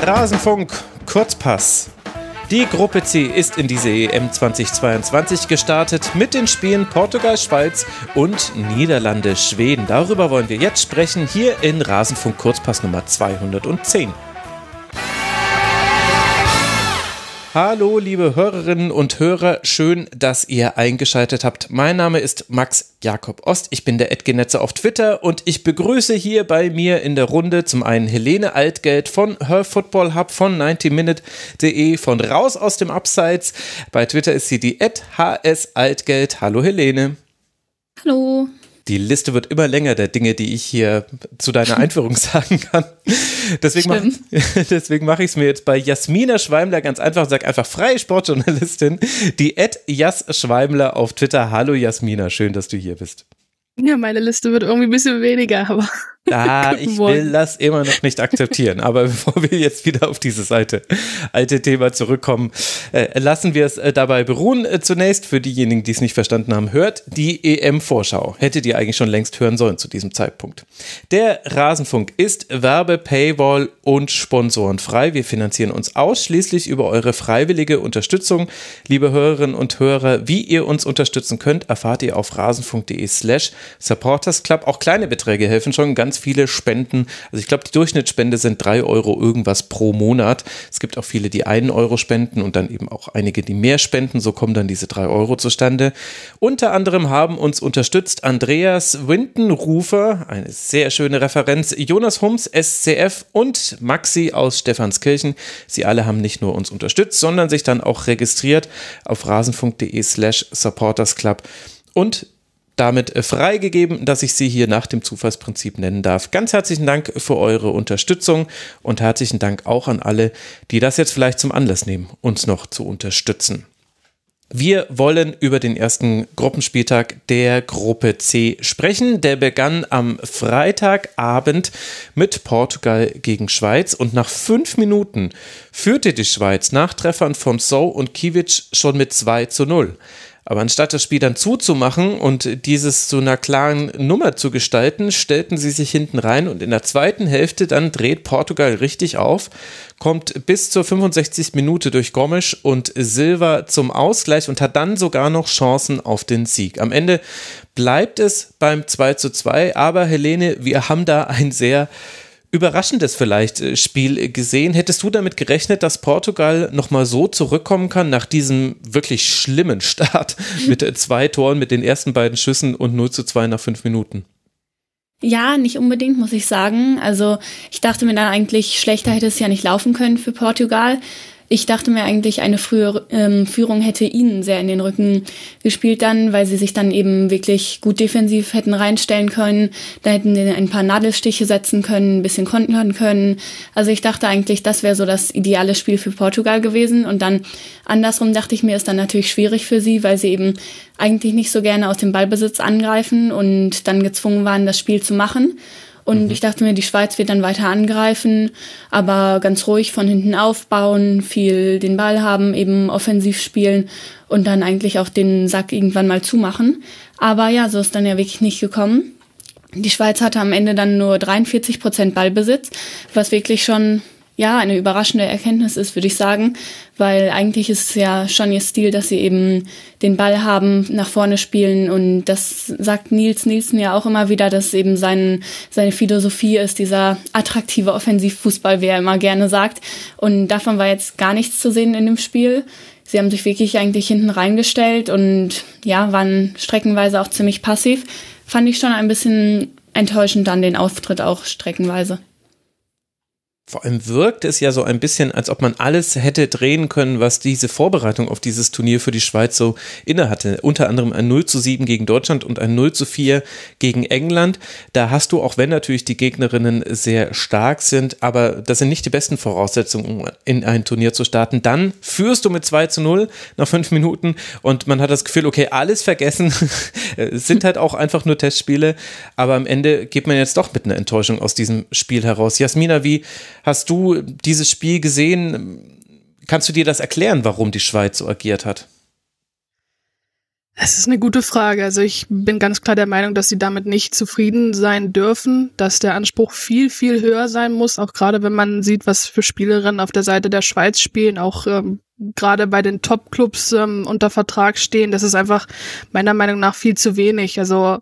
Rasenfunk Kurzpass. Die Gruppe C ist in diese EM 2022 gestartet mit den Spielen Portugal, Schweiz und Niederlande, Schweden. Darüber wollen wir jetzt sprechen hier in Rasenfunk Kurzpass Nummer 210. Hallo, liebe Hörerinnen und Hörer, schön, dass ihr eingeschaltet habt. Mein Name ist Max Jakob Ost, ich bin der Edgenetzer auf Twitter und ich begrüße hier bei mir in der Runde zum einen Helene Altgeld von Her Football Hub von 90minute.de von Raus aus dem Abseits. Bei Twitter ist sie die HS Altgeld. Hallo Helene. Hallo die Liste wird immer länger der Dinge, die ich hier zu deiner Einführung sagen kann. Deswegen mache mach ich es mir jetzt bei Jasmina Schweimler ganz einfach und sage einfach freie Sportjournalistin, die Ed Jas Schweimler auf Twitter. Hallo Jasmina, schön, dass du hier bist. Ja, meine Liste wird irgendwie ein bisschen weniger, aber. Ah, ich will das immer noch nicht akzeptieren. Aber bevor wir jetzt wieder auf dieses alte, alte Thema zurückkommen, äh, lassen wir es äh, dabei beruhen. Äh, zunächst für diejenigen, die es nicht verstanden haben, hört die EM-Vorschau. Hättet ihr eigentlich schon längst hören sollen zu diesem Zeitpunkt. Der Rasenfunk ist Werbe, Paywall und sponsorenfrei. Wir finanzieren uns ausschließlich über eure freiwillige Unterstützung. Liebe Hörerinnen und Hörer, wie ihr uns unterstützen könnt, erfahrt ihr auf rasenfunk.de slash Supporters Club. Auch kleine Beträge helfen schon. Ganz viele Spenden. Also ich glaube, die Durchschnittsspende sind drei Euro irgendwas pro Monat. Es gibt auch viele, die einen Euro spenden und dann eben auch einige, die mehr spenden. So kommen dann diese drei Euro zustande. Unter anderem haben uns unterstützt Andreas Windenrufer, eine sehr schöne Referenz, Jonas Hums, SCF und Maxi aus Stephanskirchen. Sie alle haben nicht nur uns unterstützt, sondern sich dann auch registriert auf rasenfunk.de slash supportersclub. Und damit äh, freigegeben, dass ich Sie hier nach dem Zufallsprinzip nennen darf. Ganz herzlichen Dank für eure Unterstützung und herzlichen Dank auch an alle, die das jetzt vielleicht zum Anlass nehmen, uns noch zu unterstützen. Wir wollen über den ersten Gruppenspieltag der Gruppe C sprechen. Der begann am Freitagabend mit Portugal gegen Schweiz und nach fünf Minuten führte die Schweiz nach Treffern von So und Kiewicz schon mit 2 zu 0. Aber anstatt das Spiel dann zuzumachen und dieses zu einer klaren Nummer zu gestalten, stellten sie sich hinten rein und in der zweiten Hälfte dann dreht Portugal richtig auf, kommt bis zur 65. Minute durch Gomes und Silva zum Ausgleich und hat dann sogar noch Chancen auf den Sieg. Am Ende bleibt es beim 2 zu 2, aber Helene, wir haben da ein sehr überraschendes vielleicht äh, Spiel gesehen. Hättest du damit gerechnet, dass Portugal nochmal so zurückkommen kann nach diesem wirklich schlimmen Start mit äh, zwei Toren, mit den ersten beiden Schüssen und 0 zu 2 nach fünf Minuten? Ja, nicht unbedingt, muss ich sagen. Also ich dachte mir dann eigentlich, schlechter hätte es ja nicht laufen können für Portugal. Ich dachte mir eigentlich, eine frühe ähm, Führung hätte ihnen sehr in den Rücken gespielt dann, weil sie sich dann eben wirklich gut defensiv hätten reinstellen können. Da hätten sie ein paar Nadelstiche setzen können, ein bisschen kontern können. Also ich dachte eigentlich, das wäre so das ideale Spiel für Portugal gewesen. Und dann andersrum dachte ich mir, ist dann natürlich schwierig für sie, weil sie eben eigentlich nicht so gerne aus dem Ballbesitz angreifen und dann gezwungen waren, das Spiel zu machen. Und mhm. ich dachte mir, die Schweiz wird dann weiter angreifen, aber ganz ruhig von hinten aufbauen, viel den Ball haben, eben offensiv spielen und dann eigentlich auch den Sack irgendwann mal zumachen. Aber ja, so ist dann ja wirklich nicht gekommen. Die Schweiz hatte am Ende dann nur 43 Prozent Ballbesitz, was wirklich schon ja, eine überraschende Erkenntnis ist, würde ich sagen, weil eigentlich ist es ja schon ihr Stil, dass sie eben den Ball haben, nach vorne spielen und das sagt Nils Nielsen ja auch immer wieder, dass eben sein, seine Philosophie ist, dieser attraktive Offensivfußball, wie er immer gerne sagt und davon war jetzt gar nichts zu sehen in dem Spiel. Sie haben sich wirklich eigentlich hinten reingestellt und ja, waren streckenweise auch ziemlich passiv. Fand ich schon ein bisschen enttäuschend dann den Auftritt auch streckenweise. Vor allem wirkt es ja so ein bisschen, als ob man alles hätte drehen können, was diese Vorbereitung auf dieses Turnier für die Schweiz so innehatte. Unter anderem ein 0 zu 7 gegen Deutschland und ein 0 zu 4 gegen England. Da hast du, auch wenn natürlich die Gegnerinnen sehr stark sind, aber das sind nicht die besten Voraussetzungen, um in ein Turnier zu starten. Dann führst du mit 2 zu 0 nach fünf Minuten und man hat das Gefühl, okay, alles vergessen. es sind halt auch einfach nur Testspiele, aber am Ende geht man jetzt doch mit einer Enttäuschung aus diesem Spiel heraus. Jasmina, wie Hast du dieses Spiel gesehen? Kannst du dir das erklären, warum die Schweiz so agiert hat? Es ist eine gute Frage. Also ich bin ganz klar der Meinung, dass sie damit nicht zufrieden sein dürfen, dass der Anspruch viel, viel höher sein muss, auch gerade wenn man sieht, was für Spielerinnen auf der Seite der Schweiz spielen, auch ähm, gerade bei den Top-Clubs ähm, unter Vertrag stehen. Das ist einfach meiner Meinung nach viel zu wenig. Also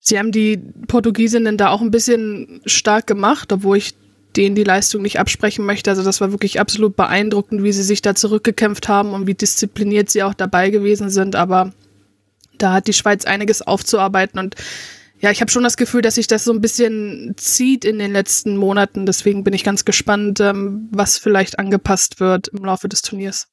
sie haben die Portugiesinnen da auch ein bisschen stark gemacht, obwohl ich denen die Leistung nicht absprechen möchte. Also das war wirklich absolut beeindruckend, wie sie sich da zurückgekämpft haben und wie diszipliniert sie auch dabei gewesen sind. Aber da hat die Schweiz einiges aufzuarbeiten und ja, ich habe schon das Gefühl, dass sich das so ein bisschen zieht in den letzten Monaten. Deswegen bin ich ganz gespannt, ähm, was vielleicht angepasst wird im Laufe des Turniers.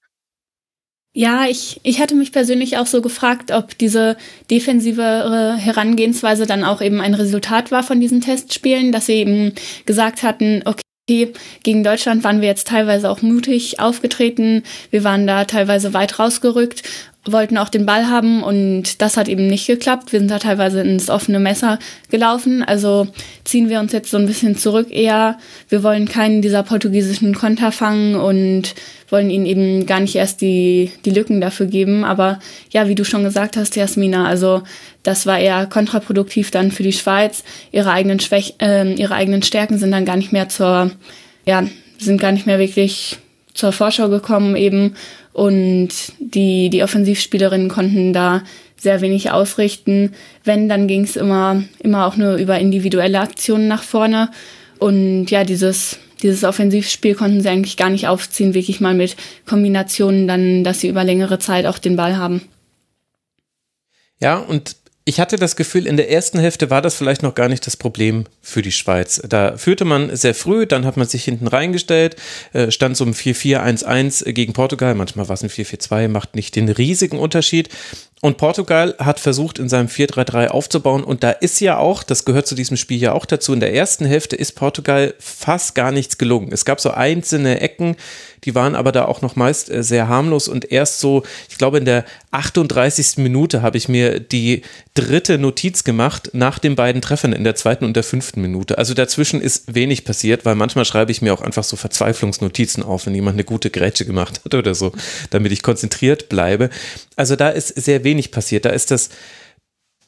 Ja, ich, ich hatte mich persönlich auch so gefragt, ob diese defensivere Herangehensweise dann auch eben ein Resultat war von diesen Testspielen, dass sie eben gesagt hatten, okay, gegen Deutschland waren wir jetzt teilweise auch mutig aufgetreten. Wir waren da teilweise weit rausgerückt wollten auch den Ball haben und das hat eben nicht geklappt. Wir sind da teilweise ins offene Messer gelaufen. Also ziehen wir uns jetzt so ein bisschen zurück eher. Wir wollen keinen dieser portugiesischen Konter fangen und wollen ihnen eben gar nicht erst die, die Lücken dafür geben. Aber ja, wie du schon gesagt hast, Jasmina, also das war eher kontraproduktiv dann für die Schweiz. Ihre eigenen Schwäch äh, ihre eigenen Stärken sind dann gar nicht mehr zur, ja, sind gar nicht mehr wirklich zur Vorschau gekommen eben und die, die Offensivspielerinnen konnten da sehr wenig ausrichten. Wenn, dann ging es immer, immer auch nur über individuelle Aktionen nach vorne. Und ja, dieses, dieses Offensivspiel konnten sie eigentlich gar nicht aufziehen, wirklich mal mit Kombinationen dann, dass sie über längere Zeit auch den Ball haben. Ja, und ich hatte das Gefühl, in der ersten Hälfte war das vielleicht noch gar nicht das Problem für die Schweiz. Da führte man sehr früh, dann hat man sich hinten reingestellt, äh, stand so ein 4-4-1-1 gegen Portugal. Manchmal war es ein 4-4-2, macht nicht den riesigen Unterschied. Und Portugal hat versucht, in seinem 4-3-3 aufzubauen. Und da ist ja auch, das gehört zu diesem Spiel ja auch dazu, in der ersten Hälfte ist Portugal fast gar nichts gelungen. Es gab so einzelne Ecken, die waren aber da auch noch meist äh, sehr harmlos. Und erst so, ich glaube, in der 38. Minute habe ich mir die dritte Notiz gemacht nach den beiden Treffern in der zweiten und der fünften Minute. Also dazwischen ist wenig passiert, weil manchmal schreibe ich mir auch einfach so Verzweiflungsnotizen auf, wenn jemand eine gute Grätsche gemacht hat oder so, damit ich konzentriert bleibe. Also da ist sehr wenig passiert. Da ist das,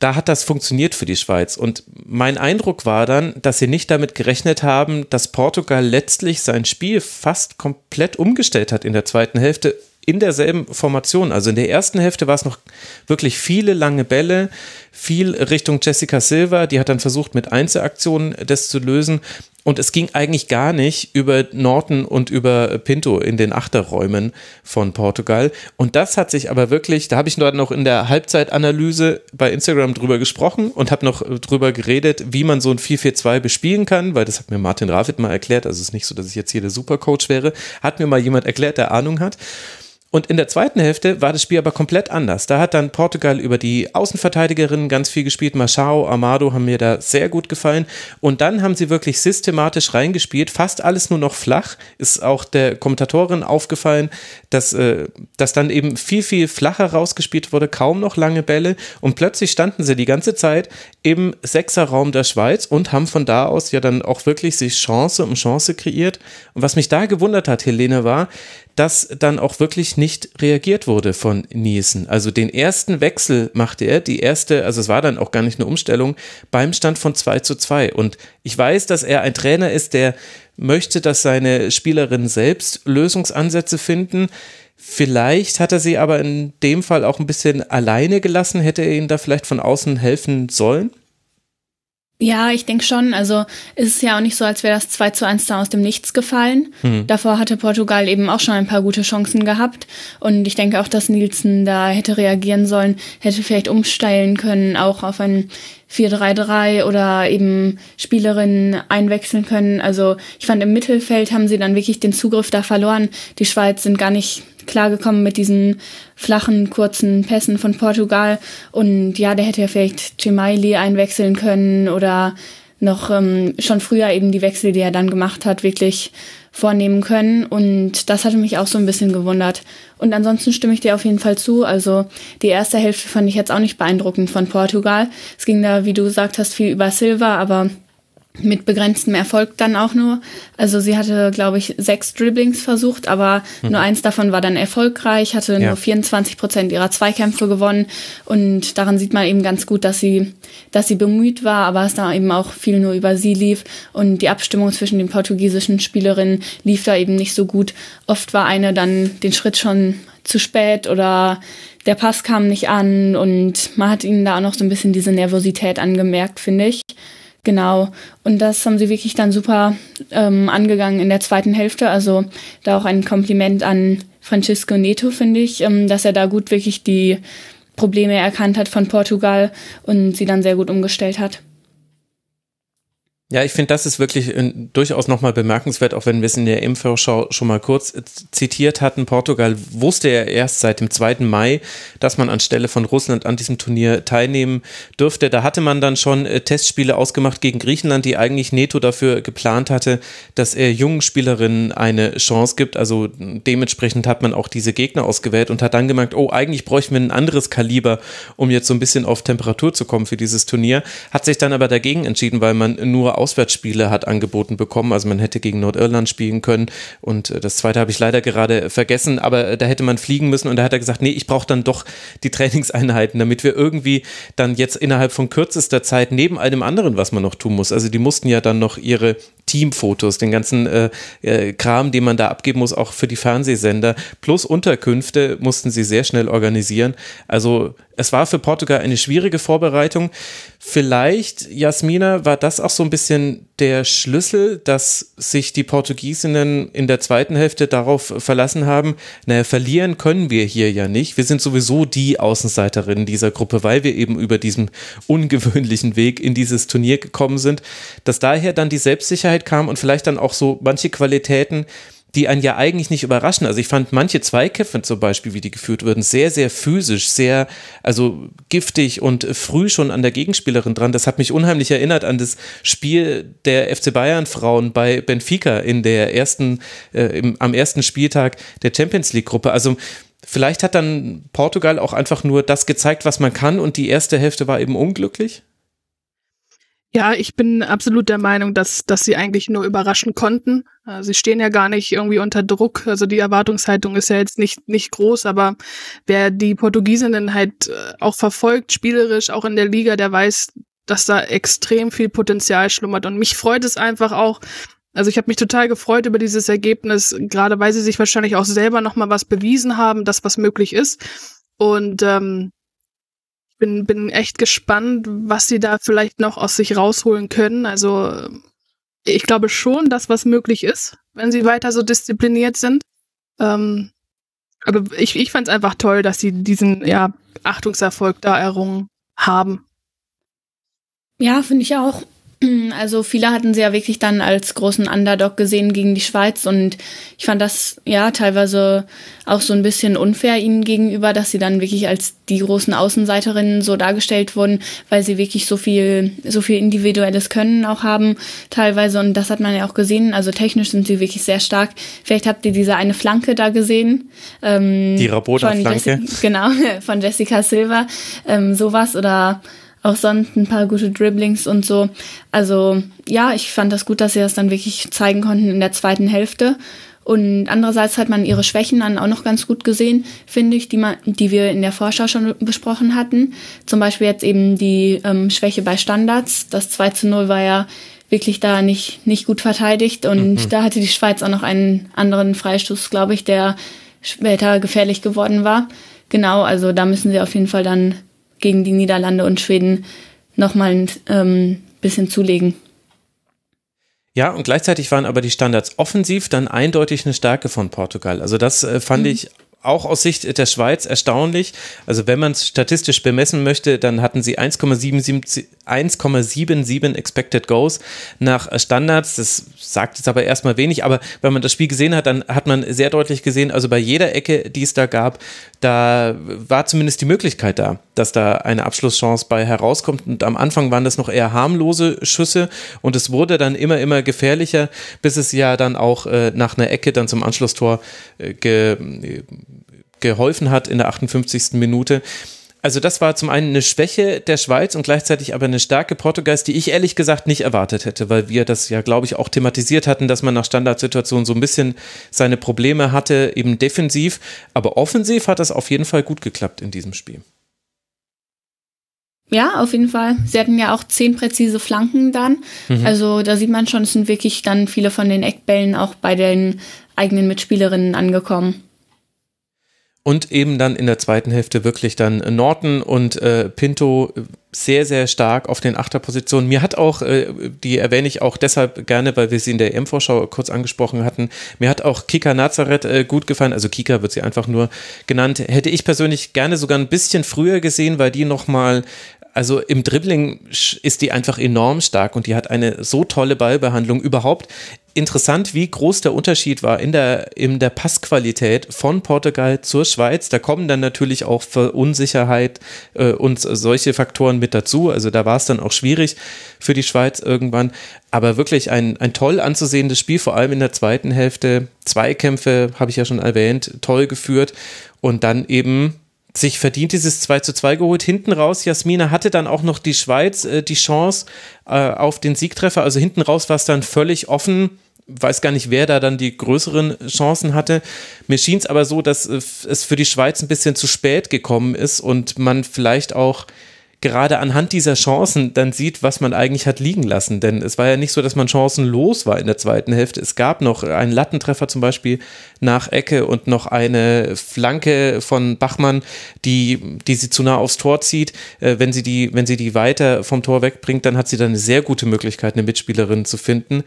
da hat das funktioniert für die Schweiz. Und mein Eindruck war dann, dass sie nicht damit gerechnet haben, dass Portugal letztlich sein Spiel fast komplett umgestellt hat in der zweiten Hälfte in derselben Formation. Also in der ersten Hälfte war es noch wirklich viele lange Bälle, viel Richtung Jessica Silva. Die hat dann versucht, mit Einzelaktionen das zu lösen. Und es ging eigentlich gar nicht über Norton und über Pinto in den Achterräumen von Portugal. Und das hat sich aber wirklich, da habe ich dort noch in der Halbzeitanalyse bei Instagram drüber gesprochen und habe noch drüber geredet, wie man so ein 4-4-2 bespielen kann, weil das hat mir Martin Ravid mal erklärt. Also es ist nicht so, dass ich jetzt hier der Supercoach wäre. Hat mir mal jemand erklärt, der Ahnung hat. Und in der zweiten Hälfte war das Spiel aber komplett anders. Da hat dann Portugal über die Außenverteidigerinnen ganz viel gespielt. Machado, Amado haben mir da sehr gut gefallen. Und dann haben sie wirklich systematisch reingespielt. Fast alles nur noch flach. Ist auch der Kommentatorin aufgefallen, dass, äh, dass dann eben viel, viel flacher rausgespielt wurde. Kaum noch lange Bälle. Und plötzlich standen sie die ganze Zeit im Sechserraum der Schweiz und haben von da aus ja dann auch wirklich sich Chance um Chance kreiert. Und was mich da gewundert hat, Helene, war, dass dann auch wirklich nicht reagiert wurde von Nielsen. Also den ersten Wechsel machte er, die erste, also es war dann auch gar nicht eine Umstellung, beim Stand von 2 zu 2. Und ich weiß, dass er ein Trainer ist, der möchte, dass seine Spielerinnen selbst Lösungsansätze finden. Vielleicht hat er sie aber in dem Fall auch ein bisschen alleine gelassen. Hätte er ihnen da vielleicht von außen helfen sollen? Ja, ich denke schon. Also es ist ja auch nicht so, als wäre das 2 zu 1 da aus dem Nichts gefallen. Mhm. Davor hatte Portugal eben auch schon ein paar gute Chancen gehabt. Und ich denke auch, dass Nielsen da hätte reagieren sollen, hätte vielleicht umsteilen können, auch auf ein 4-3-3 oder eben Spielerinnen einwechseln können. Also ich fand, im Mittelfeld haben sie dann wirklich den Zugriff da verloren. Die Schweiz sind gar nicht klargekommen mit diesen flachen, kurzen Pässen von Portugal. Und ja, der hätte ja vielleicht Gemaili einwechseln können oder noch ähm, schon früher eben die Wechsel, die er dann gemacht hat, wirklich vornehmen können. Und das hatte mich auch so ein bisschen gewundert. Und ansonsten stimme ich dir auf jeden Fall zu. Also die erste Hälfte fand ich jetzt auch nicht beeindruckend von Portugal. Es ging da, wie du gesagt hast, viel über Silva, aber mit begrenztem Erfolg dann auch nur. Also sie hatte, glaube ich, sechs Dribblings versucht, aber mhm. nur eins davon war dann erfolgreich, hatte ja. nur 24 Prozent ihrer Zweikämpfe gewonnen und daran sieht man eben ganz gut, dass sie, dass sie bemüht war, aber es da eben auch viel nur über sie lief und die Abstimmung zwischen den portugiesischen Spielerinnen lief da eben nicht so gut. Oft war eine dann den Schritt schon zu spät oder der Pass kam nicht an und man hat ihnen da auch noch so ein bisschen diese Nervosität angemerkt, finde ich. Genau. Und das haben sie wirklich dann super ähm, angegangen in der zweiten Hälfte. Also da auch ein Kompliment an Francisco Neto, finde ich, ähm, dass er da gut wirklich die Probleme erkannt hat von Portugal und sie dann sehr gut umgestellt hat. Ja, ich finde, das ist wirklich äh, durchaus nochmal bemerkenswert, auch wenn wir es in der Impfvorschau schon mal kurz äh, zitiert hatten. Portugal wusste ja erst seit dem 2. Mai, dass man anstelle von Russland an diesem Turnier teilnehmen dürfte. Da hatte man dann schon äh, Testspiele ausgemacht gegen Griechenland, die eigentlich Neto dafür geplant hatte, dass er jungen Spielerinnen eine Chance gibt. Also dementsprechend hat man auch diese Gegner ausgewählt und hat dann gemerkt, oh, eigentlich bräuchten wir ein anderes Kaliber, um jetzt so ein bisschen auf Temperatur zu kommen für dieses Turnier. Hat sich dann aber dagegen entschieden, weil man nur Auswärtsspiele hat angeboten bekommen. Also man hätte gegen Nordirland spielen können. Und äh, das zweite habe ich leider gerade vergessen, aber äh, da hätte man fliegen müssen. Und da hat er gesagt, nee, ich brauche dann doch die Trainingseinheiten, damit wir irgendwie dann jetzt innerhalb von kürzester Zeit neben all dem anderen, was man noch tun muss, also die mussten ja dann noch ihre Teamfotos, den ganzen äh, äh, Kram, den man da abgeben muss, auch für die Fernsehsender, plus Unterkünfte mussten sie sehr schnell organisieren. Also es war für Portugal eine schwierige Vorbereitung. Vielleicht, Jasmina, war das auch so ein bisschen der Schlüssel, dass sich die Portugiesinnen in der zweiten Hälfte darauf verlassen haben, naja, verlieren können wir hier ja nicht. Wir sind sowieso die Außenseiterinnen dieser Gruppe, weil wir eben über diesen ungewöhnlichen Weg in dieses Turnier gekommen sind, dass daher dann die Selbstsicherheit kam und vielleicht dann auch so manche Qualitäten, die einen ja eigentlich nicht überraschen. Also ich fand manche Zweikämpfe zum Beispiel, wie die geführt wurden, sehr, sehr physisch, sehr, also giftig und früh schon an der Gegenspielerin dran. Das hat mich unheimlich erinnert an das Spiel der FC Bayern Frauen bei Benfica in der ersten, äh, im, am ersten Spieltag der Champions League Gruppe. Also vielleicht hat dann Portugal auch einfach nur das gezeigt, was man kann und die erste Hälfte war eben unglücklich. Ja, ich bin absolut der Meinung, dass, dass sie eigentlich nur überraschen konnten. Äh, sie stehen ja gar nicht irgendwie unter Druck. Also die Erwartungshaltung ist ja jetzt nicht, nicht groß, aber wer die Portugiesinnen halt äh, auch verfolgt, spielerisch, auch in der Liga, der weiß, dass da extrem viel Potenzial schlummert. Und mich freut es einfach auch, also ich habe mich total gefreut über dieses Ergebnis, gerade weil sie sich wahrscheinlich auch selber nochmal was bewiesen haben, dass was möglich ist. Und ähm, bin, bin echt gespannt, was sie da vielleicht noch aus sich rausholen können. Also ich glaube schon, dass was möglich ist, wenn sie weiter so diszipliniert sind. Ähm, aber ich, ich fand es einfach toll, dass sie diesen ja, Achtungserfolg da errungen haben. Ja, finde ich auch. Also viele hatten sie ja wirklich dann als großen Underdog gesehen gegen die Schweiz und ich fand das ja teilweise auch so ein bisschen unfair ihnen gegenüber, dass sie dann wirklich als die großen Außenseiterinnen so dargestellt wurden, weil sie wirklich so viel so viel individuelles Können auch haben teilweise und das hat man ja auch gesehen. Also technisch sind sie wirklich sehr stark. Vielleicht habt ihr diese eine Flanke da gesehen. Ähm, die Rabona-Flanke. Genau von Jessica Silva. Ähm, sowas oder auch sonst ein paar gute Dribblings und so. Also ja, ich fand das gut, dass sie das dann wirklich zeigen konnten in der zweiten Hälfte. Und andererseits hat man ihre Schwächen dann auch noch ganz gut gesehen, finde ich, die, man, die wir in der Vorschau schon besprochen hatten. Zum Beispiel jetzt eben die ähm, Schwäche bei Standards. Das 2 zu 0 war ja wirklich da nicht, nicht gut verteidigt. Und mhm. da hatte die Schweiz auch noch einen anderen Freistoß, glaube ich, der später gefährlich geworden war. Genau, also da müssen sie auf jeden Fall dann gegen die Niederlande und Schweden nochmal ein ähm, bisschen zulegen. Ja, und gleichzeitig waren aber die Standards offensiv dann eindeutig eine Stärke von Portugal. Also das äh, fand mhm. ich auch aus Sicht der Schweiz erstaunlich. Also wenn man es statistisch bemessen möchte, dann hatten sie 1,77 Expected Goals nach Standards. Das sagt jetzt aber erstmal wenig, aber wenn man das Spiel gesehen hat, dann hat man sehr deutlich gesehen, also bei jeder Ecke, die es da gab, da war zumindest die Möglichkeit da, dass da eine Abschlusschance bei herauskommt. Und am Anfang waren das noch eher harmlose Schüsse und es wurde dann immer, immer gefährlicher, bis es ja dann auch äh, nach einer Ecke dann zum Anschlusstor äh, ge, geholfen hat in der 58. Minute. Also das war zum einen eine Schwäche der Schweiz und gleichzeitig aber eine Stärke Portugals, die ich ehrlich gesagt nicht erwartet hätte, weil wir das ja, glaube ich, auch thematisiert hatten, dass man nach Standardsituationen so ein bisschen seine Probleme hatte, eben defensiv. Aber offensiv hat das auf jeden Fall gut geklappt in diesem Spiel. Ja, auf jeden Fall. Sie hatten ja auch zehn präzise Flanken dann. Mhm. Also da sieht man schon, es sind wirklich dann viele von den Eckbällen auch bei den eigenen Mitspielerinnen angekommen und eben dann in der zweiten Hälfte wirklich dann Norton und äh, Pinto sehr, sehr stark auf den Achterpositionen. Mir hat auch, äh, die erwähne ich auch deshalb gerne, weil wir sie in der EM-Vorschau kurz angesprochen hatten, mir hat auch Kika Nazareth äh, gut gefallen, also Kika wird sie einfach nur genannt, hätte ich persönlich gerne sogar ein bisschen früher gesehen, weil die nochmal also im Dribbling ist die einfach enorm stark und die hat eine so tolle Ballbehandlung. Überhaupt interessant, wie groß der Unterschied war in der, in der Passqualität von Portugal zur Schweiz. Da kommen dann natürlich auch Unsicherheit äh, und solche Faktoren mit dazu. Also da war es dann auch schwierig für die Schweiz irgendwann. Aber wirklich ein, ein toll anzusehendes Spiel, vor allem in der zweiten Hälfte. Zweikämpfe, habe ich ja schon erwähnt, toll geführt. Und dann eben sich verdient dieses 2 zu 2 geholt. Hinten raus, Jasmina hatte dann auch noch die Schweiz äh, die Chance äh, auf den Siegtreffer. Also hinten raus war es dann völlig offen. Weiß gar nicht, wer da dann die größeren Chancen hatte. Mir schien es aber so, dass äh, es für die Schweiz ein bisschen zu spät gekommen ist und man vielleicht auch gerade anhand dieser Chancen dann sieht, was man eigentlich hat liegen lassen. Denn es war ja nicht so, dass man chancenlos war in der zweiten Hälfte. Es gab noch einen Lattentreffer zum Beispiel nach Ecke und noch eine Flanke von Bachmann, die, die sie zu nah aufs Tor zieht. Äh, wenn, sie die, wenn sie die weiter vom Tor wegbringt, dann hat sie dann eine sehr gute Möglichkeit, eine Mitspielerin zu finden.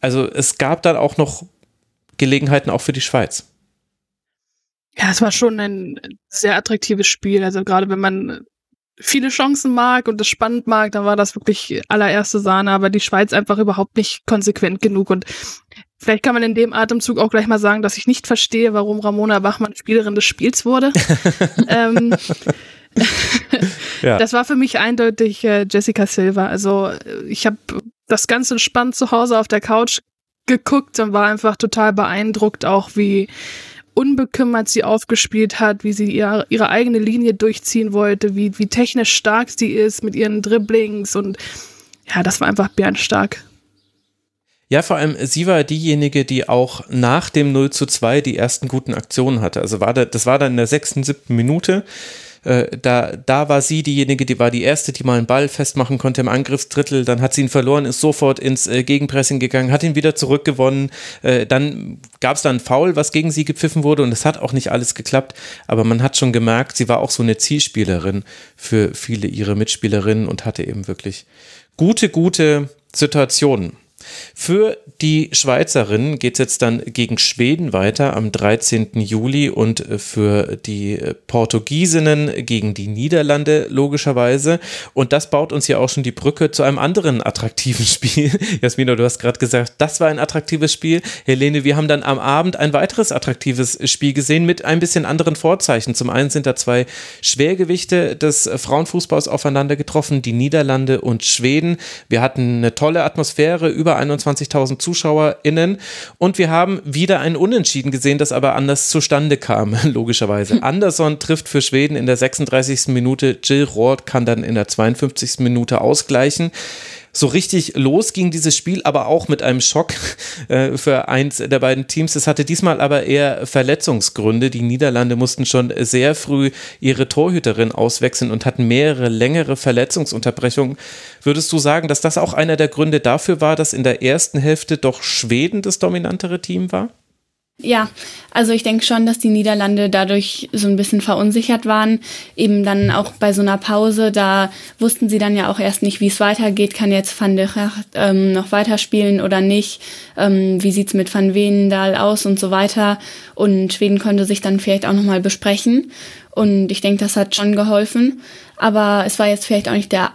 Also es gab dann auch noch Gelegenheiten auch für die Schweiz. Ja, es war schon ein sehr attraktives Spiel. Also gerade wenn man viele Chancen mag und es spannend mag, dann war das wirklich allererste Sahne, aber die Schweiz einfach überhaupt nicht konsequent genug und vielleicht kann man in dem Atemzug auch gleich mal sagen, dass ich nicht verstehe, warum Ramona Bachmann Spielerin des Spiels wurde. ähm, ja. Das war für mich eindeutig äh, Jessica Silva. Also ich habe das ganz entspannt zu Hause auf der Couch geguckt und war einfach total beeindruckt, auch wie unbekümmert sie aufgespielt hat, wie sie ihre, ihre eigene Linie durchziehen wollte, wie, wie technisch stark sie ist mit ihren Dribblings und ja, das war einfach bärenstark. Ja, vor allem, sie war diejenige, die auch nach dem 0 zu 2 die ersten guten Aktionen hatte. Also war da, das war dann in der sechsten, siebten Minute. Äh, da, da war sie diejenige, die war die erste, die mal einen Ball festmachen konnte im Angriffsdrittel. Dann hat sie ihn verloren, ist sofort ins äh, Gegenpressing gegangen, hat ihn wieder zurückgewonnen. Äh, dann gab es da ein Foul, was gegen sie gepfiffen wurde und es hat auch nicht alles geklappt. Aber man hat schon gemerkt, sie war auch so eine Zielspielerin für viele ihrer Mitspielerinnen und hatte eben wirklich gute, gute Situationen. Für die Schweizerinnen geht es jetzt dann gegen Schweden weiter am 13. Juli und für die Portugiesinnen gegen die Niederlande logischerweise. Und das baut uns ja auch schon die Brücke zu einem anderen attraktiven Spiel. Jasmina, du hast gerade gesagt, das war ein attraktives Spiel. Helene, wir haben dann am Abend ein weiteres attraktives Spiel gesehen mit ein bisschen anderen Vorzeichen. Zum einen sind da zwei Schwergewichte des Frauenfußballs aufeinander getroffen, die Niederlande und Schweden. Wir hatten eine tolle Atmosphäre über 21.000 ZuschauerInnen. Und wir haben wieder ein Unentschieden gesehen, das aber anders zustande kam, logischerweise. Hm. Anderson trifft für Schweden in der 36. Minute. Jill Roth kann dann in der 52. Minute ausgleichen so richtig los ging dieses Spiel, aber auch mit einem Schock äh, für eins der beiden Teams. Es hatte diesmal aber eher Verletzungsgründe. Die Niederlande mussten schon sehr früh ihre Torhüterin auswechseln und hatten mehrere längere Verletzungsunterbrechungen. Würdest du sagen, dass das auch einer der Gründe dafür war, dass in der ersten Hälfte doch Schweden das dominantere Team war? Ja, also ich denke schon, dass die Niederlande dadurch so ein bisschen verunsichert waren. Eben dann auch bei so einer Pause, da wussten sie dann ja auch erst nicht, wie es weitergeht. Kann jetzt Van der Gracht ähm, noch weiterspielen oder nicht? Ähm, wie sieht's mit Van Veendahl aus und so weiter? Und Schweden konnte sich dann vielleicht auch nochmal besprechen. Und ich denke, das hat schon geholfen. Aber es war jetzt vielleicht auch nicht der,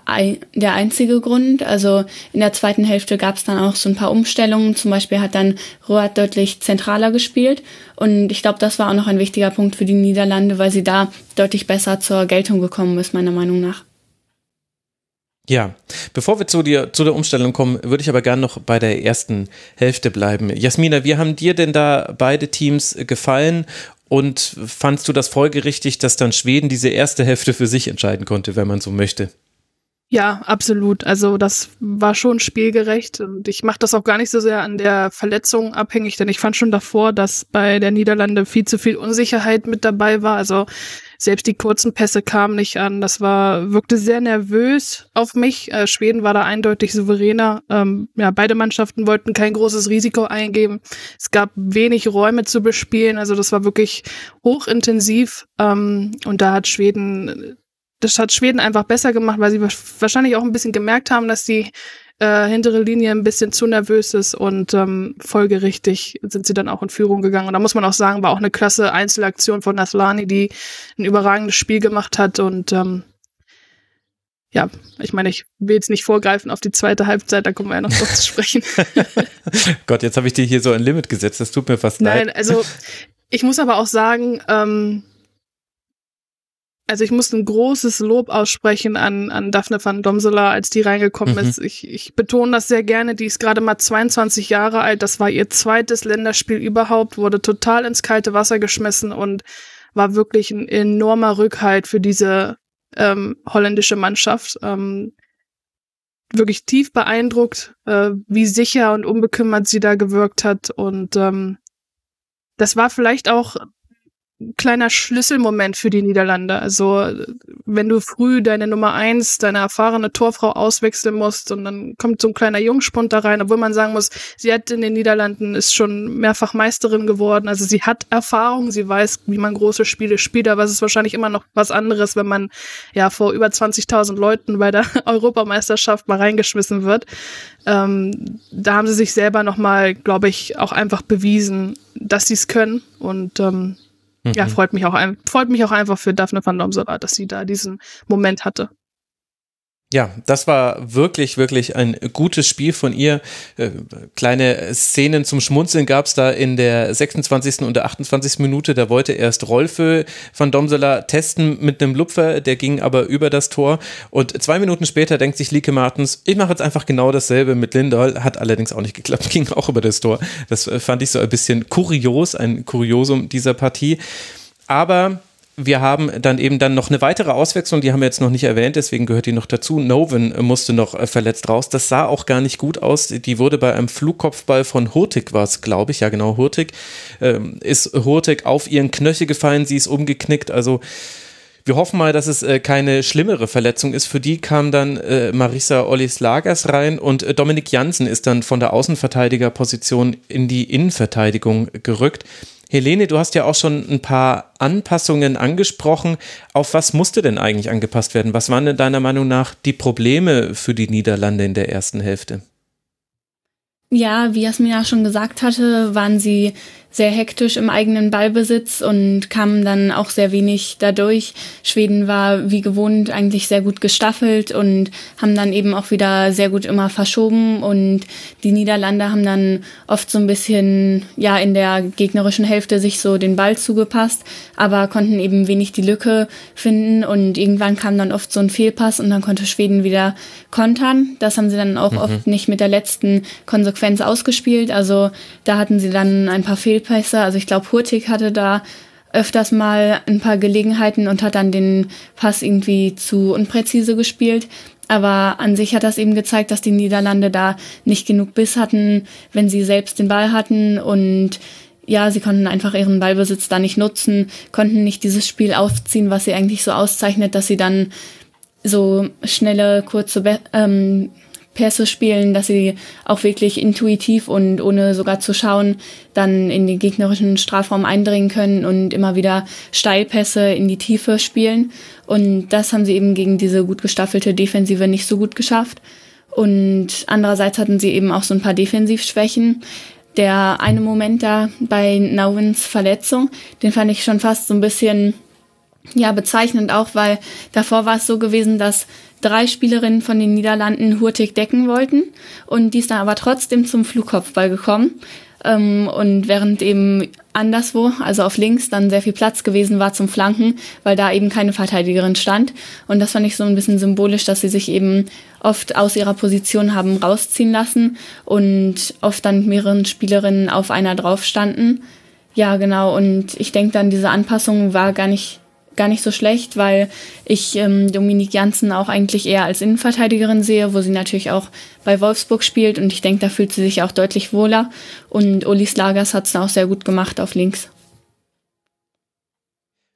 der einzige Grund. Also in der zweiten Hälfte gab es dann auch so ein paar Umstellungen. Zum Beispiel hat dann Roat deutlich zentraler gespielt. Und ich glaube, das war auch noch ein wichtiger Punkt für die Niederlande, weil sie da deutlich besser zur Geltung gekommen ist, meiner Meinung nach. Ja, bevor wir zu, dir, zu der Umstellung kommen, würde ich aber gerne noch bei der ersten Hälfte bleiben. Jasmina, wie haben dir denn da beide Teams gefallen Und fandst du das folgerichtig, dass dann Schweden diese erste Hälfte für sich entscheiden konnte, wenn man so möchte? Ja, absolut. Also das war schon spielgerecht und ich mache das auch gar nicht so sehr an der Verletzung abhängig, denn ich fand schon davor, dass bei der Niederlande viel zu viel Unsicherheit mit dabei war. Also selbst die kurzen Pässe kamen nicht an. Das war wirkte sehr nervös auf mich. Äh, Schweden war da eindeutig souveräner. Ähm, ja, beide Mannschaften wollten kein großes Risiko eingeben. Es gab wenig Räume zu bespielen. Also das war wirklich hochintensiv. Ähm, und da hat Schweden das hat Schweden einfach besser gemacht, weil sie wahrscheinlich auch ein bisschen gemerkt haben, dass die äh, hintere Linie ein bisschen zu nervös ist und ähm, folgerichtig sind sie dann auch in Führung gegangen. Und da muss man auch sagen, war auch eine klasse Einzelaktion von Naslani, die ein überragendes Spiel gemacht hat und ähm, ja, ich meine, ich will jetzt nicht vorgreifen auf die zweite Halbzeit, da kommen wir ja noch drauf zu sprechen. Gott, jetzt habe ich dir hier so ein Limit gesetzt, das tut mir fast Nein, leid. Nein, also ich muss aber auch sagen, ähm, also ich muss ein großes Lob aussprechen an, an Daphne van Domsela, als die reingekommen mhm. ist. Ich, ich betone das sehr gerne. Die ist gerade mal 22 Jahre alt. Das war ihr zweites Länderspiel überhaupt, wurde total ins kalte Wasser geschmissen und war wirklich ein enormer Rückhalt für diese ähm, holländische Mannschaft. Ähm, wirklich tief beeindruckt, äh, wie sicher und unbekümmert sie da gewirkt hat. Und ähm, das war vielleicht auch kleiner Schlüsselmoment für die Niederlande. Also wenn du früh deine Nummer eins, deine erfahrene Torfrau auswechseln musst und dann kommt so ein kleiner Jungspund da rein, obwohl man sagen muss, sie hat in den Niederlanden ist schon mehrfach Meisterin geworden. Also sie hat Erfahrung, sie weiß, wie man große Spiele spielt, aber es ist wahrscheinlich immer noch was anderes, wenn man ja vor über 20.000 Leuten bei der Europameisterschaft mal reingeschmissen wird. Ähm, da haben sie sich selber nochmal, glaube ich, auch einfach bewiesen, dass sie es können und ähm, Mhm. Ja, freut mich auch, freut mich auch einfach für Daphne van Domsora, dass sie da diesen Moment hatte. Ja, das war wirklich, wirklich ein gutes Spiel von ihr. Äh, kleine Szenen zum Schmunzeln gab es da in der 26. und der 28. Minute. Da wollte erst Rolfe van Domsela testen mit einem Lupfer, der ging aber über das Tor. Und zwei Minuten später denkt sich Lieke Martens, ich mache jetzt einfach genau dasselbe mit Lindahl. Hat allerdings auch nicht geklappt, ging auch über das Tor. Das äh, fand ich so ein bisschen kurios, ein Kuriosum dieser Partie. Aber wir haben dann eben dann noch eine weitere Auswechslung, die haben wir jetzt noch nicht erwähnt, deswegen gehört die noch dazu. Noven musste noch äh, verletzt raus. Das sah auch gar nicht gut aus. Die wurde bei einem Flugkopfball von Hurtig, war es, glaube ich, ja genau, Hurtig, ähm, ist Hurtig auf ihren Knöchel gefallen, sie ist umgeknickt, also wir hoffen mal, dass es äh, keine schlimmere Verletzung ist. Für die kam dann äh, Marisa Ollis Lagers rein und äh, Dominik Jansen ist dann von der Außenverteidigerposition in die Innenverteidigung gerückt. Helene, du hast ja auch schon ein paar Anpassungen angesprochen. Auf was musste denn eigentlich angepasst werden? Was waren denn deiner Meinung nach die Probleme für die Niederlande in der ersten Hälfte? Ja, wie Jasmina schon gesagt hatte, waren sie sehr hektisch im eigenen Ballbesitz und kamen dann auch sehr wenig dadurch. Schweden war wie gewohnt eigentlich sehr gut gestaffelt und haben dann eben auch wieder sehr gut immer verschoben und die Niederlande haben dann oft so ein bisschen ja in der gegnerischen Hälfte sich so den Ball zugepasst, aber konnten eben wenig die Lücke finden und irgendwann kam dann oft so ein Fehlpass und dann konnte Schweden wieder kontern. Das haben sie dann auch mhm. oft nicht mit der letzten Konsequenz ausgespielt. Also da hatten sie dann ein paar Fehlpässe Fehlpässe. Also ich glaube, Hurtig hatte da öfters mal ein paar Gelegenheiten und hat dann den Pass irgendwie zu unpräzise gespielt. Aber an sich hat das eben gezeigt, dass die Niederlande da nicht genug Biss hatten, wenn sie selbst den Ball hatten und ja, sie konnten einfach ihren Ballbesitz da nicht nutzen, konnten nicht dieses Spiel aufziehen, was sie eigentlich so auszeichnet, dass sie dann so schnelle, kurze ähm, Pässe spielen, dass sie auch wirklich intuitiv und ohne sogar zu schauen dann in den gegnerischen Strafraum eindringen können und immer wieder Steilpässe in die Tiefe spielen. Und das haben sie eben gegen diese gut gestaffelte Defensive nicht so gut geschafft. Und andererseits hatten sie eben auch so ein paar Defensivschwächen. Der eine Moment da bei Nauvins Verletzung, den fand ich schon fast so ein bisschen ja bezeichnend auch, weil davor war es so gewesen, dass drei Spielerinnen von den Niederlanden hurtig decken wollten und die ist dann aber trotzdem zum Flugkopfball gekommen. Ähm, und während eben anderswo, also auf links, dann sehr viel Platz gewesen war zum Flanken, weil da eben keine Verteidigerin stand. Und das fand ich so ein bisschen symbolisch, dass sie sich eben oft aus ihrer Position haben rausziehen lassen und oft dann mit mehreren Spielerinnen auf einer drauf standen. Ja, genau. Und ich denke dann, diese Anpassung war gar nicht gar nicht so schlecht, weil ich ähm, Dominique Janssen auch eigentlich eher als Innenverteidigerin sehe, wo sie natürlich auch bei Wolfsburg spielt und ich denke, da fühlt sie sich auch deutlich wohler und Ulis Lagers hat es auch sehr gut gemacht auf links.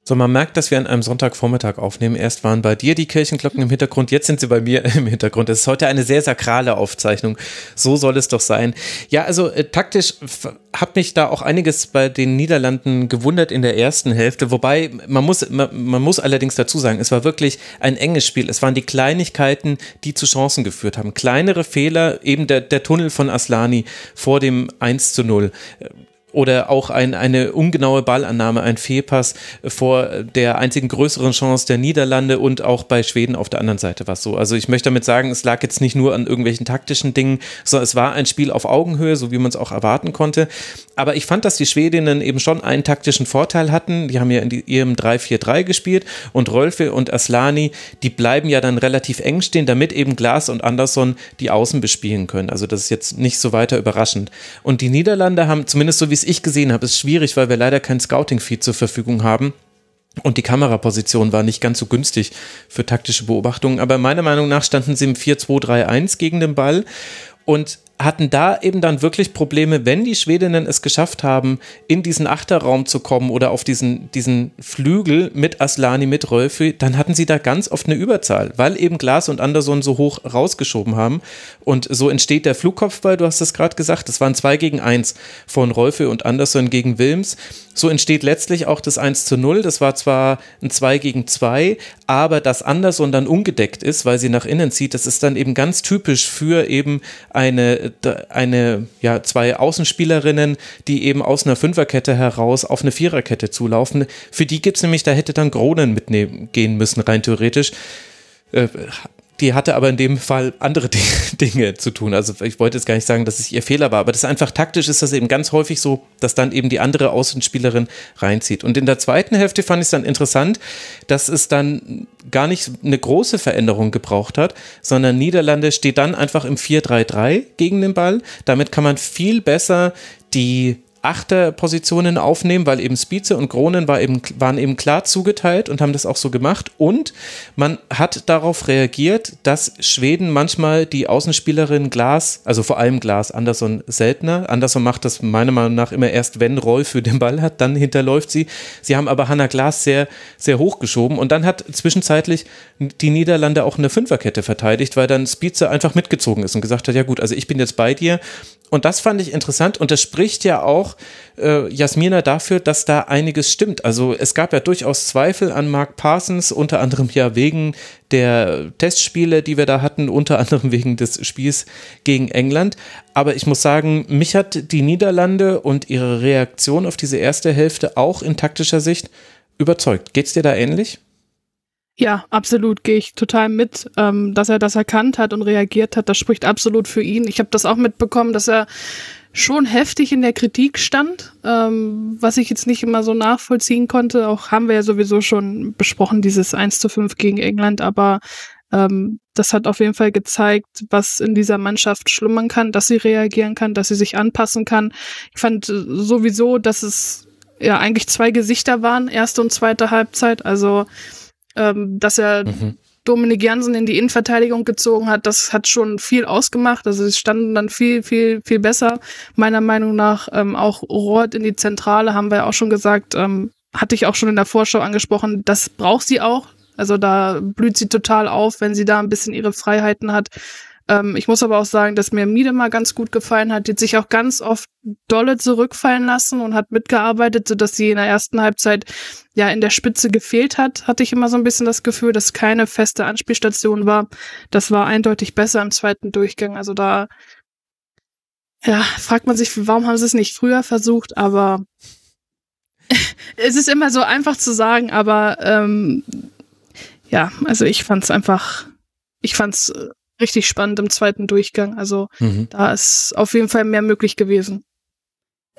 So, man merkt, dass wir an einem Sonntagvormittag aufnehmen. Erst waren bei dir die Kirchenglocken im Hintergrund, jetzt sind sie bei mir im Hintergrund. Es ist heute eine sehr sakrale Aufzeichnung. So soll es doch sein. Ja, also äh, taktisch hat mich da auch einiges bei den Niederlanden gewundert in der ersten Hälfte. Wobei, man muss, man, man muss allerdings dazu sagen, es war wirklich ein enges Spiel. Es waren die Kleinigkeiten, die zu Chancen geführt haben. Kleinere Fehler, eben der, der Tunnel von Aslani vor dem 1 zu 0 oder auch ein, eine ungenaue Ballannahme, ein Fehlpass vor der einzigen größeren Chance der Niederlande und auch bei Schweden auf der anderen Seite war es so. Also ich möchte damit sagen, es lag jetzt nicht nur an irgendwelchen taktischen Dingen, sondern es war ein Spiel auf Augenhöhe, so wie man es auch erwarten konnte. Aber ich fand, dass die Schwedinnen eben schon einen taktischen Vorteil hatten. Die haben ja in ihrem 3-4-3 gespielt und Rolfe und Aslani, die bleiben ja dann relativ eng stehen, damit eben Glas und Andersson die Außen bespielen können. Also das ist jetzt nicht so weiter überraschend. Und die Niederlande haben zumindest so wie es ich gesehen habe, ist schwierig, weil wir leider kein Scouting-Feed zur Verfügung haben. Und die Kameraposition war nicht ganz so günstig für taktische Beobachtungen. Aber meiner Meinung nach standen sie im 4-2-3-1 gegen den Ball. Und hatten da eben dann wirklich Probleme, wenn die Schwedinnen es geschafft haben, in diesen Achterraum zu kommen oder auf diesen, diesen Flügel mit Aslani, mit Rolfi, dann hatten sie da ganz oft eine Überzahl, weil eben Glas und Anderson so hoch rausgeschoben haben. Und so entsteht der Flugkopfball, du hast es gerade gesagt, das waren zwei gegen eins von Rolfi und Anderson gegen Wilms. So entsteht letztlich auch das 1 zu 0. Das war zwar ein 2 gegen 2, aber dass Anderson dann ungedeckt ist, weil sie nach innen zieht, das ist dann eben ganz typisch für eben eine eine, ja, zwei Außenspielerinnen, die eben aus einer Fünferkette heraus auf eine Viererkette zulaufen. Für die gibt es nämlich, da hätte dann Gronen mitnehmen gehen müssen, rein theoretisch. Äh, die hatte aber in dem Fall andere Dinge zu tun. Also ich wollte jetzt gar nicht sagen, dass es ihr Fehler war, aber das ist einfach taktisch ist das eben ganz häufig so, dass dann eben die andere Außenspielerin reinzieht. Und in der zweiten Hälfte fand ich es dann interessant, dass es dann gar nicht eine große Veränderung gebraucht hat, sondern Niederlande steht dann einfach im 4-3-3 gegen den Ball. Damit kann man viel besser die Achterpositionen aufnehmen, weil eben Spieze und Kronen war eben, waren eben klar zugeteilt und haben das auch so gemacht. Und man hat darauf reagiert, dass Schweden manchmal die Außenspielerin Glas, also vor allem Glas, Anderson seltener. Anderson macht das meiner Meinung nach immer erst, wenn Roll für den Ball hat, dann hinterläuft sie. Sie haben aber Hannah Glas sehr, sehr hochgeschoben und dann hat zwischenzeitlich die Niederlande auch eine Fünferkette verteidigt, weil dann Spieze einfach mitgezogen ist und gesagt hat, ja gut, also ich bin jetzt bei dir und das fand ich interessant und das spricht ja auch äh, Jasmina dafür, dass da einiges stimmt. Also es gab ja durchaus Zweifel an Mark Parsons, unter anderem ja wegen der Testspiele, die wir da hatten, unter anderem wegen des Spiels gegen England. Aber ich muss sagen, mich hat die Niederlande und ihre Reaktion auf diese erste Hälfte auch in taktischer Sicht überzeugt. Geht's dir da ähnlich? Ja, absolut, gehe ich total mit, ähm, dass er das erkannt hat und reagiert hat. Das spricht absolut für ihn. Ich habe das auch mitbekommen, dass er schon heftig in der Kritik stand, ähm, was ich jetzt nicht immer so nachvollziehen konnte. Auch haben wir ja sowieso schon besprochen, dieses 1 zu 5 gegen England, aber ähm, das hat auf jeden Fall gezeigt, was in dieser Mannschaft schlummern kann, dass sie reagieren kann, dass sie sich anpassen kann. Ich fand äh, sowieso, dass es ja eigentlich zwei Gesichter waren, erste und zweite Halbzeit. Also ähm, dass er mhm. Dominik Jansen in die Innenverteidigung gezogen hat, das hat schon viel ausgemacht. Also sie standen dann viel, viel, viel besser. Meiner Meinung nach ähm, auch Roth in die Zentrale, haben wir auch schon gesagt, ähm, hatte ich auch schon in der Vorschau angesprochen, das braucht sie auch. Also da blüht sie total auf, wenn sie da ein bisschen ihre Freiheiten hat. Ähm, ich muss aber auch sagen, dass mir Miedemar ganz gut gefallen hat. Die hat sich auch ganz oft dolle zurückfallen lassen und hat mitgearbeitet, sodass sie in der ersten Halbzeit ja in der Spitze gefehlt hat. Hatte ich immer so ein bisschen das Gefühl, dass keine feste Anspielstation war. Das war eindeutig besser im zweiten Durchgang. Also da ja, fragt man sich, warum haben sie es nicht früher versucht, aber es ist immer so einfach zu sagen, aber ähm, ja, also ich fand es einfach, ich fand es äh, richtig spannend im zweiten Durchgang. Also mhm. da ist auf jeden Fall mehr möglich gewesen.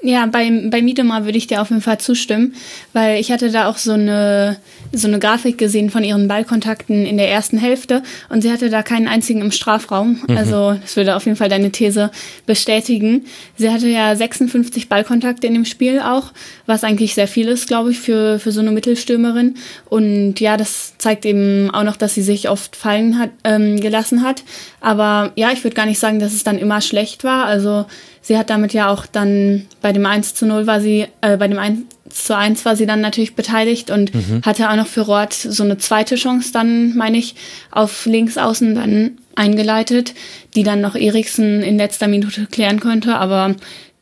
Ja, bei, bei Miedema würde ich dir auf jeden Fall zustimmen, weil ich hatte da auch so eine, so eine Grafik gesehen von ihren Ballkontakten in der ersten Hälfte und sie hatte da keinen einzigen im Strafraum. Mhm. Also das würde auf jeden Fall deine These bestätigen. Sie hatte ja 56 Ballkontakte in dem Spiel auch, was eigentlich sehr viel ist, glaube ich, für, für so eine Mittelstürmerin. Und ja, das zeigt eben auch noch, dass sie sich oft fallen hat, ähm, gelassen hat. Aber ja, ich würde gar nicht sagen, dass es dann immer schlecht war. Also sie hat damit ja auch dann bei dem 1 zu 0 war sie, äh, bei dem 1 zu 1 war sie dann natürlich beteiligt und mhm. hatte auch noch für Roth so eine zweite Chance dann, meine ich, auf links außen dann eingeleitet, die dann noch Eriksen in letzter Minute klären konnte, aber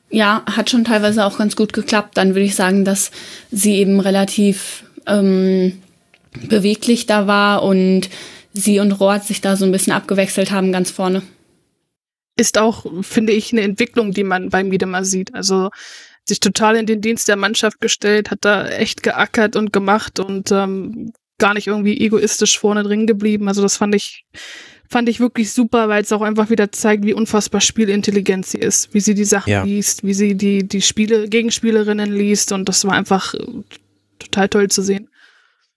ja, hat schon teilweise auch ganz gut geklappt. Dann würde ich sagen, dass sie eben relativ ähm, beweglich da war und sie und Roth sich da so ein bisschen abgewechselt haben ganz vorne ist auch, finde ich, eine Entwicklung, die man beim Wiedemer sieht. Also sich total in den Dienst der Mannschaft gestellt, hat da echt geackert und gemacht und ähm, gar nicht irgendwie egoistisch vorne drin geblieben. Also das fand ich, fand ich wirklich super, weil es auch einfach wieder zeigt, wie unfassbar spielintelligent sie ist, wie sie die Sachen ja. liest, wie sie die, die Spiele, Gegenspielerinnen liest und das war einfach total toll zu sehen.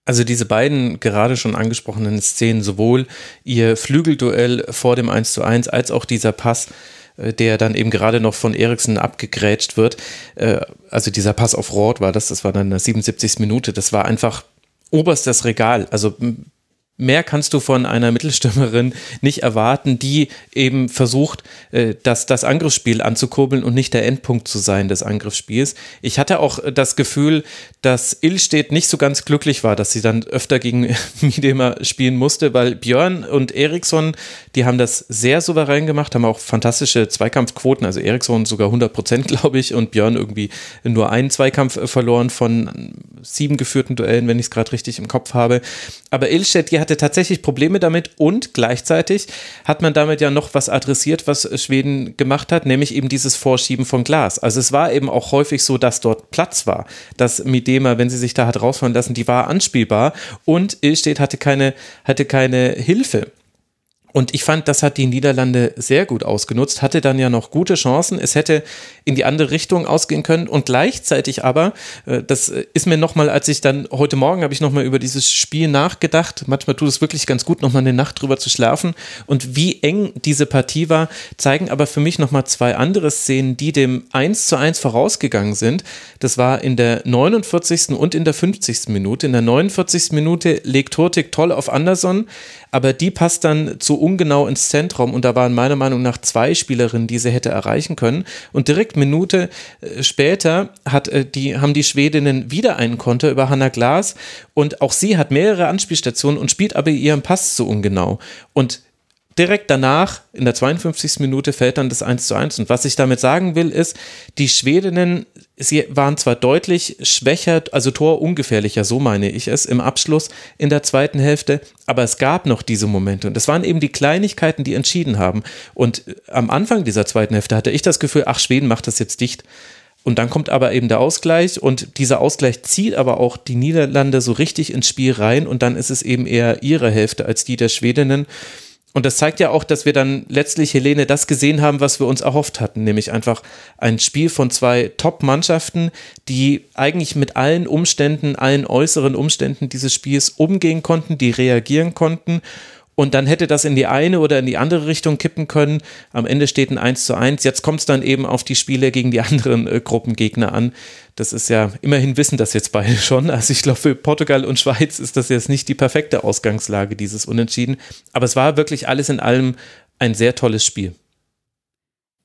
Also diese beiden gerade schon angesprochenen Szenen, sowohl ihr Flügelduell vor dem 1 zu 1 als auch dieser Pass, äh, der dann eben gerade noch von Eriksen abgegrätscht wird. Äh, also dieser Pass auf Roth war das, das war dann in der 77. Minute, das war einfach oberstes Regal. Also mehr kannst du von einer Mittelstürmerin nicht erwarten, die eben versucht, äh, das, das Angriffsspiel anzukurbeln und nicht der Endpunkt zu sein des Angriffsspiels. Ich hatte auch das Gefühl, dass Illstedt nicht so ganz glücklich war, dass sie dann öfter gegen Miedema spielen musste, weil Björn und Eriksson, die haben das sehr souverän gemacht, haben auch fantastische Zweikampfquoten, also Eriksson sogar 100 Prozent, glaube ich, und Björn irgendwie nur einen Zweikampf verloren von sieben geführten Duellen, wenn ich es gerade richtig im Kopf habe. Aber Illstedt, die hatte tatsächlich Probleme damit und gleichzeitig hat man damit ja noch was adressiert, was Schweden gemacht hat, nämlich eben dieses Vorschieben von Glas. Also es war eben auch häufig so, dass dort Platz war, dass Midema, wenn sie sich da hat rausfahren lassen, die war anspielbar und Illstedt hatte keine, hatte keine Hilfe. Und ich fand, das hat die Niederlande sehr gut ausgenutzt, hatte dann ja noch gute Chancen. Es hätte in die andere Richtung ausgehen können und gleichzeitig aber, äh, das ist mir nochmal, als ich dann heute Morgen habe ich nochmal über dieses Spiel nachgedacht. Manchmal tut es wirklich ganz gut, nochmal eine Nacht drüber zu schlafen. Und wie eng diese Partie war, zeigen aber für mich nochmal zwei andere Szenen, die dem 1 zu 1 vorausgegangen sind. Das war in der 49. und in der 50. Minute. In der 49. Minute legt Hurtig toll auf Anderson aber die passt dann zu ungenau ins Zentrum und da waren meiner Meinung nach zwei Spielerinnen, die sie hätte erreichen können. Und direkt Minute äh, später hat äh, die, haben die Schwedinnen wieder einen Konter über Hanna Glas und auch sie hat mehrere Anspielstationen und spielt aber ihren Pass zu ungenau. Und direkt danach, in der 52. Minute, fällt dann das 1 zu 1. Und was ich damit sagen will, ist, die Schwedinnen, sie waren zwar deutlich schwächer, also torungefährlicher, so meine ich es, im Abschluss in der zweiten Hälfte, aber es gab noch diese Momente. Und das waren eben die Kleinigkeiten, die entschieden haben. Und am Anfang dieser zweiten Hälfte hatte ich das Gefühl, ach, Schweden macht das jetzt dicht. Und dann kommt aber eben der Ausgleich und dieser Ausgleich zieht aber auch die Niederlande so richtig ins Spiel rein und dann ist es eben eher ihre Hälfte als die der Schwedinnen. Und das zeigt ja auch, dass wir dann letztlich, Helene, das gesehen haben, was wir uns erhofft hatten, nämlich einfach ein Spiel von zwei Top-Mannschaften, die eigentlich mit allen Umständen, allen äußeren Umständen dieses Spiels umgehen konnten, die reagieren konnten und dann hätte das in die eine oder in die andere Richtung kippen können. Am Ende steht ein 1 zu 1. Jetzt kommt es dann eben auf die Spiele gegen die anderen äh, Gruppengegner an. Das ist ja, immerhin wissen das jetzt beide schon. Also ich glaube, für Portugal und Schweiz ist das jetzt nicht die perfekte Ausgangslage, dieses Unentschieden. Aber es war wirklich alles in allem ein sehr tolles Spiel.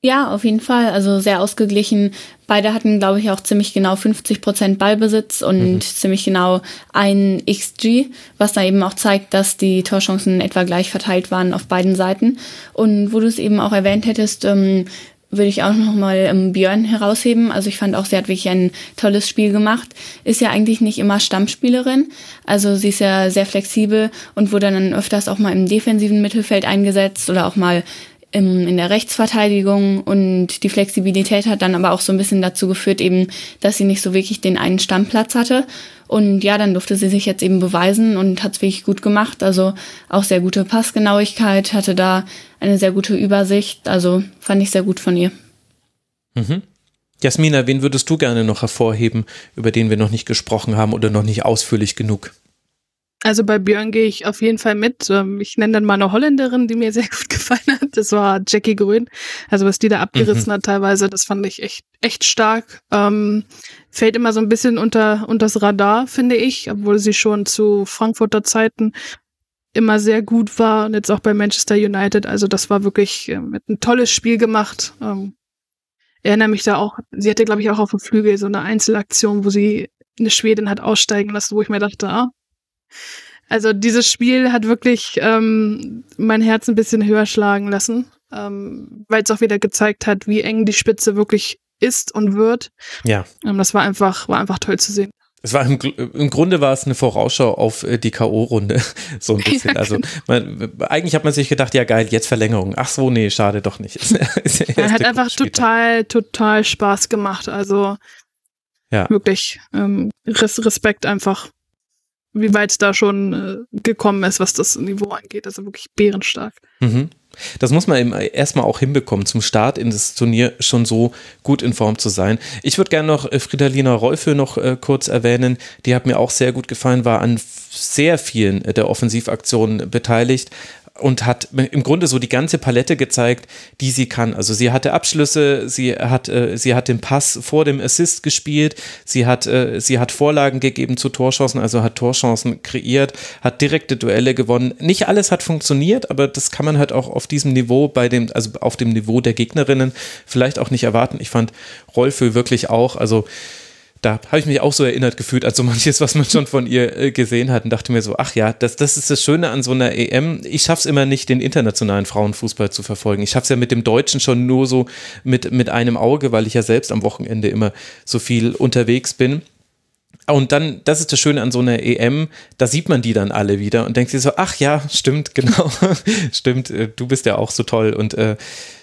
Ja, auf jeden Fall. Also sehr ausgeglichen. Beide hatten, glaube ich, auch ziemlich genau 50 Prozent Ballbesitz und mhm. ziemlich genau ein XG, was da eben auch zeigt, dass die Torchancen etwa gleich verteilt waren auf beiden Seiten. Und wo du es eben auch erwähnt hättest, ähm, würde ich auch nochmal ähm, Björn herausheben. Also ich fand auch, sie hat wirklich ein tolles Spiel gemacht. Ist ja eigentlich nicht immer Stammspielerin. Also sie ist ja sehr flexibel und wurde dann öfters auch mal im defensiven Mittelfeld eingesetzt oder auch mal in der Rechtsverteidigung und die Flexibilität hat dann aber auch so ein bisschen dazu geführt, eben, dass sie nicht so wirklich den einen Stammplatz hatte. Und ja, dann durfte sie sich jetzt eben beweisen und hat es wirklich gut gemacht. Also auch sehr gute Passgenauigkeit, hatte da eine sehr gute Übersicht. Also fand ich sehr gut von ihr. Mhm. Jasmina, wen würdest du gerne noch hervorheben, über den wir noch nicht gesprochen haben oder noch nicht ausführlich genug? Also bei Björn gehe ich auf jeden Fall mit. Ähm, ich nenne dann mal eine Holländerin, die mir sehr gut gefallen hat. Das war Jackie Grün. Also was die da abgerissen mhm. hat teilweise, das fand ich echt, echt stark. Ähm, fällt immer so ein bisschen unter, unters Radar, finde ich, obwohl sie schon zu Frankfurter Zeiten immer sehr gut war und jetzt auch bei Manchester United. Also das war wirklich äh, ein tolles Spiel gemacht. Ähm, erinnere mich da auch, sie hatte, glaube ich, auch auf dem Flügel so eine Einzelaktion, wo sie eine Schwedin hat aussteigen lassen, wo ich mir dachte, ah, also dieses Spiel hat wirklich ähm, mein Herz ein bisschen höher schlagen lassen, ähm, weil es auch wieder gezeigt hat, wie eng die Spitze wirklich ist und wird. Ja. Ähm, das war einfach, war einfach toll zu sehen. Es war im, im, Grunde war es eine Vorausschau auf äh, die K.O.-Runde. so ein bisschen. Ja, also man, eigentlich hat man sich gedacht, ja geil, jetzt Verlängerung. Ach so, nee, schade doch nicht. Er hat einfach total, total Spaß gemacht. Also ja. wirklich ähm, Respekt einfach wie weit da schon äh, gekommen ist, was das Niveau angeht. Also wirklich bärenstark. Mhm. Das muss man eben erstmal auch hinbekommen, zum Start in das Turnier schon so gut in Form zu sein. Ich würde gerne noch äh, Fridalina Rolfe noch äh, kurz erwähnen. Die hat mir auch sehr gut gefallen, war an sehr vielen äh, der Offensivaktionen beteiligt, und hat im Grunde so die ganze Palette gezeigt, die sie kann. Also sie hatte Abschlüsse, sie hat, äh, sie hat den Pass vor dem Assist gespielt, sie hat, äh, sie hat Vorlagen gegeben zu Torchancen, also hat Torchancen kreiert, hat direkte Duelle gewonnen. Nicht alles hat funktioniert, aber das kann man halt auch auf diesem Niveau bei dem, also auf dem Niveau der Gegnerinnen vielleicht auch nicht erwarten. Ich fand Rolfö wirklich auch, also da habe ich mich auch so erinnert gefühlt an so manches, was man schon von ihr äh, gesehen hat und dachte mir so, ach ja, das, das ist das Schöne an so einer EM. Ich schaffe es immer nicht, den internationalen Frauenfußball zu verfolgen. Ich schaffe es ja mit dem Deutschen schon nur so mit, mit einem Auge, weil ich ja selbst am Wochenende immer so viel unterwegs bin. Und dann, das ist das Schöne an so einer EM, da sieht man die dann alle wieder und denkt sich so, ach ja, stimmt, genau, stimmt, äh, du bist ja auch so toll und äh,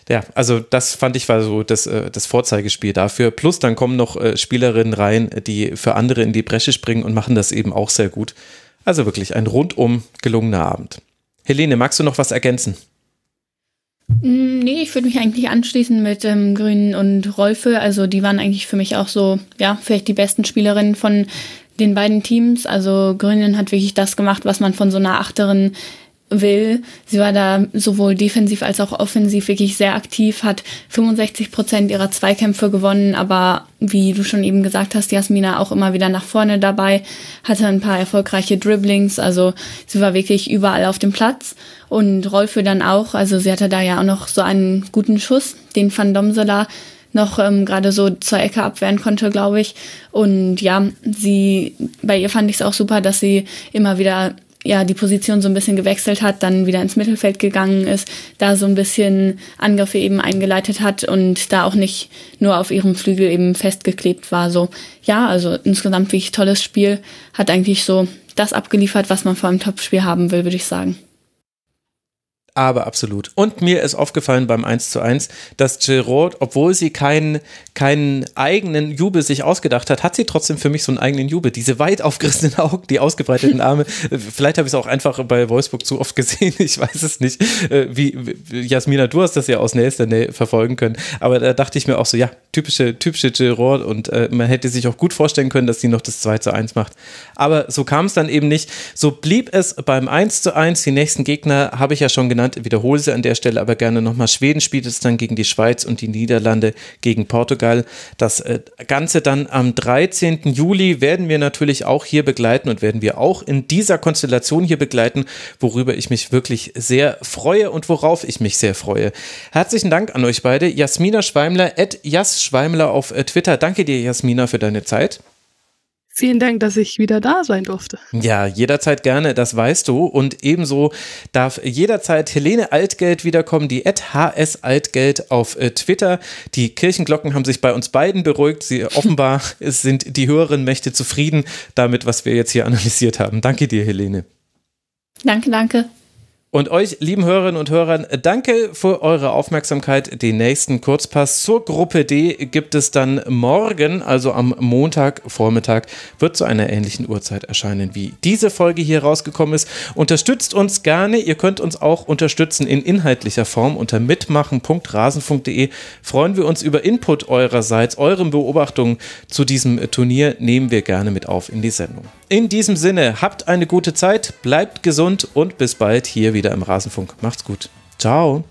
ja, also das fand ich war so das, äh, das Vorzeigespiel dafür. Plus dann kommen noch äh, Spielerinnen rein, die für andere in die Bresche springen und machen das eben auch sehr gut. Also wirklich ein rundum gelungener Abend. Helene, magst du noch was ergänzen? Mm, nee, ich würde mich eigentlich anschließen mit ähm, Grün und Rolfe. Also die waren eigentlich für mich auch so, ja, vielleicht die besten Spielerinnen von den beiden Teams. Also Grünen hat wirklich das gemacht, was man von so einer Achterin will. Sie war da sowohl defensiv als auch offensiv wirklich sehr aktiv, hat 65 Prozent ihrer Zweikämpfe gewonnen, aber wie du schon eben gesagt hast, Jasmina auch immer wieder nach vorne dabei, hatte ein paar erfolgreiche Dribblings, also sie war wirklich überall auf dem Platz und Rolfe dann auch, also sie hatte da ja auch noch so einen guten Schuss, den Van Domsela noch ähm, gerade so zur Ecke abwehren konnte, glaube ich. Und ja, sie, bei ihr fand ich es auch super, dass sie immer wieder ja die Position so ein bisschen gewechselt hat, dann wieder ins Mittelfeld gegangen ist, da so ein bisschen Angriffe eben eingeleitet hat und da auch nicht nur auf ihrem Flügel eben festgeklebt war. So, ja, also insgesamt wirklich tolles Spiel, hat eigentlich so das abgeliefert, was man vor einem Topspiel haben will, würde ich sagen aber absolut. Und mir ist aufgefallen beim 1 zu 1, dass Giroud, obwohl sie keinen, keinen eigenen Jubel sich ausgedacht hat, hat sie trotzdem für mich so einen eigenen Jubel. Diese weit aufgerissenen Augen, die ausgebreiteten Arme. Vielleicht habe ich es auch einfach bei Wolfsburg zu oft gesehen. Ich weiß es nicht. Äh, wie, Jasmina, du hast das ja aus nächster Nähe verfolgen können. Aber da dachte ich mir auch so, ja, typische, typische Giroud. Und äh, man hätte sich auch gut vorstellen können, dass sie noch das 2 zu 1 macht. Aber so kam es dann eben nicht. So blieb es beim 1 zu 1. Die nächsten Gegner habe ich ja schon genannt genannt, wiederhole sie an der Stelle aber gerne nochmal. Schweden spielt es dann gegen die Schweiz und die Niederlande gegen Portugal. Das äh, Ganze dann am 13. Juli werden wir natürlich auch hier begleiten und werden wir auch in dieser Konstellation hier begleiten, worüber ich mich wirklich sehr freue und worauf ich mich sehr freue. Herzlichen Dank an euch beide. Jasmina Schweimler, at Jas Schweimler auf äh, Twitter. Danke dir, Jasmina, für deine Zeit. Vielen Dank, dass ich wieder da sein durfte. Ja, jederzeit gerne, das weißt du. Und ebenso darf jederzeit Helene Altgeld wiederkommen, die HS Altgeld auf äh, Twitter. Die Kirchenglocken haben sich bei uns beiden beruhigt. Sie offenbar sind die höheren Mächte zufrieden damit, was wir jetzt hier analysiert haben. Danke dir, Helene. Danke, danke. Und euch, lieben Hörerinnen und Hörern, danke für eure Aufmerksamkeit. Den nächsten Kurzpass zur Gruppe D gibt es dann morgen, also am Montagvormittag, wird zu einer ähnlichen Uhrzeit erscheinen, wie diese Folge hier rausgekommen ist. Unterstützt uns gerne. Ihr könnt uns auch unterstützen in inhaltlicher Form unter mitmachen.rasen.de. Freuen wir uns über Input eurerseits, euren Beobachtungen zu diesem Turnier nehmen wir gerne mit auf in die Sendung. In diesem Sinne, habt eine gute Zeit, bleibt gesund und bis bald hier wieder im Rasenfunk. Macht's gut. Ciao.